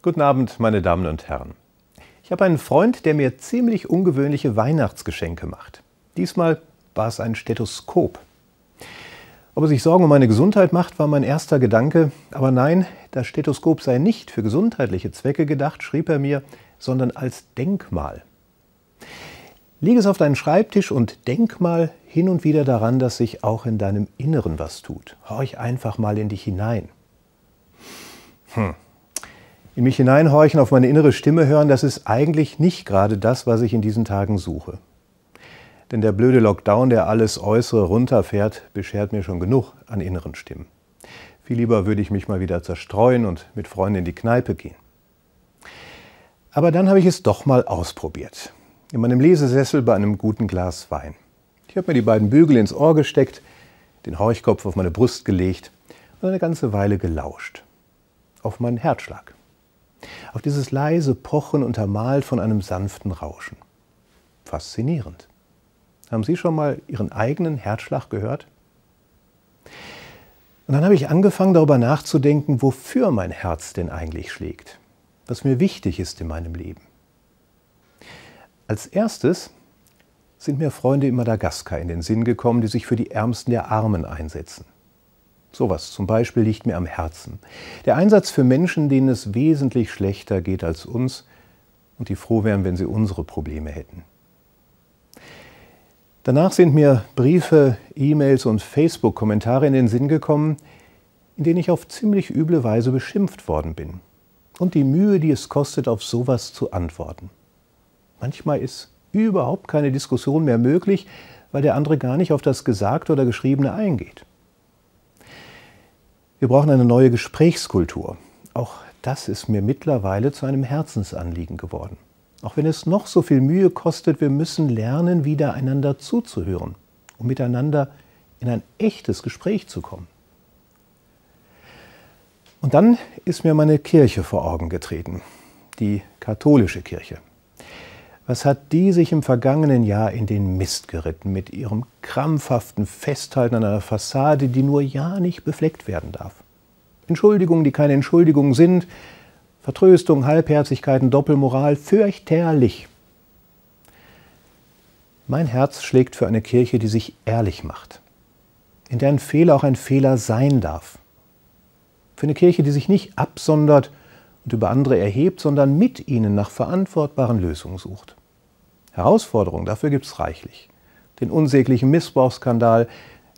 Guten Abend, meine Damen und Herren. Ich habe einen Freund, der mir ziemlich ungewöhnliche Weihnachtsgeschenke macht. Diesmal war es ein Stethoskop. Ob er sich Sorgen um meine Gesundheit macht, war mein erster Gedanke. Aber nein, das Stethoskop sei nicht für gesundheitliche Zwecke gedacht, schrieb er mir, sondern als Denkmal. Leg es auf deinen Schreibtisch und denk mal hin und wieder daran, dass sich auch in deinem Inneren was tut. Horch einfach mal in dich hinein. Hm. In mich hineinhorchen, auf meine innere Stimme hören, das ist eigentlich nicht gerade das, was ich in diesen Tagen suche. Denn der blöde Lockdown, der alles Äußere runterfährt, beschert mir schon genug an inneren Stimmen. Viel lieber würde ich mich mal wieder zerstreuen und mit Freunden in die Kneipe gehen. Aber dann habe ich es doch mal ausprobiert. In meinem Lesesessel bei einem guten Glas Wein. Ich habe mir die beiden Bügel ins Ohr gesteckt, den Horchkopf auf meine Brust gelegt und eine ganze Weile gelauscht. Auf meinen Herzschlag auf dieses leise Pochen untermalt von einem sanften Rauschen. Faszinierend. Haben Sie schon mal Ihren eigenen Herzschlag gehört? Und dann habe ich angefangen darüber nachzudenken, wofür mein Herz denn eigentlich schlägt, was mir wichtig ist in meinem Leben. Als erstes sind mir Freunde in Madagaskar in den Sinn gekommen, die sich für die Ärmsten der Armen einsetzen. Sowas zum Beispiel liegt mir am Herzen. Der Einsatz für Menschen, denen es wesentlich schlechter geht als uns und die froh wären, wenn sie unsere Probleme hätten. Danach sind mir Briefe, E-Mails und Facebook-Kommentare in den Sinn gekommen, in denen ich auf ziemlich üble Weise beschimpft worden bin. Und die Mühe, die es kostet, auf sowas zu antworten. Manchmal ist überhaupt keine Diskussion mehr möglich, weil der andere gar nicht auf das Gesagte oder Geschriebene eingeht. Wir brauchen eine neue Gesprächskultur. Auch das ist mir mittlerweile zu einem Herzensanliegen geworden. Auch wenn es noch so viel Mühe kostet, wir müssen lernen, wieder einander zuzuhören, um miteinander in ein echtes Gespräch zu kommen. Und dann ist mir meine Kirche vor Augen getreten, die katholische Kirche. Was hat die sich im vergangenen Jahr in den Mist geritten mit ihrem krampfhaften Festhalten an einer Fassade, die nur ja nicht befleckt werden darf? Entschuldigungen, die keine Entschuldigungen sind, Vertröstung, Halbherzigkeiten, Doppelmoral, fürchterlich. Mein Herz schlägt für eine Kirche, die sich ehrlich macht, in der ein Fehler auch ein Fehler sein darf. Für eine Kirche, die sich nicht absondert und über andere erhebt, sondern mit ihnen nach verantwortbaren Lösungen sucht. Herausforderungen, dafür gibt es reichlich. Den unsäglichen Missbrauchsskandal,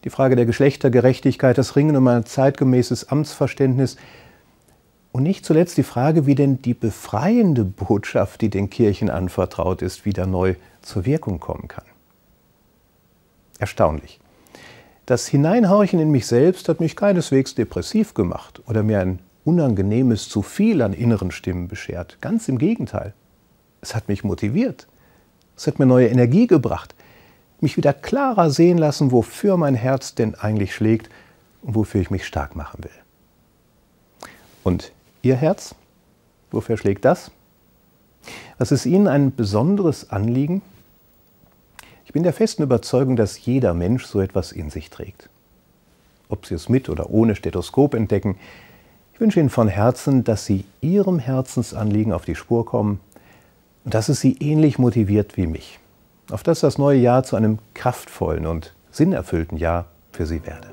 die Frage der Geschlechtergerechtigkeit, das Ringen um ein zeitgemäßes Amtsverständnis und nicht zuletzt die Frage, wie denn die befreiende Botschaft, die den Kirchen anvertraut ist, wieder neu zur Wirkung kommen kann. Erstaunlich. Das Hineinhorchen in mich selbst hat mich keineswegs depressiv gemacht oder mir ein unangenehmes zu viel an inneren Stimmen beschert. Ganz im Gegenteil. Es hat mich motiviert. Es hat mir neue Energie gebracht, mich wieder klarer sehen lassen, wofür mein Herz denn eigentlich schlägt und wofür ich mich stark machen will. Und Ihr Herz? Wofür schlägt das? Was ist Ihnen ein besonderes Anliegen? Ich bin der festen Überzeugung, dass jeder Mensch so etwas in sich trägt. Ob Sie es mit oder ohne Stethoskop entdecken, ich wünsche Ihnen von Herzen, dass Sie Ihrem Herzensanliegen auf die Spur kommen dass es Sie ähnlich motiviert wie mich. Auf dass das neue Jahr zu einem kraftvollen und sinnerfüllten Jahr für Sie werde.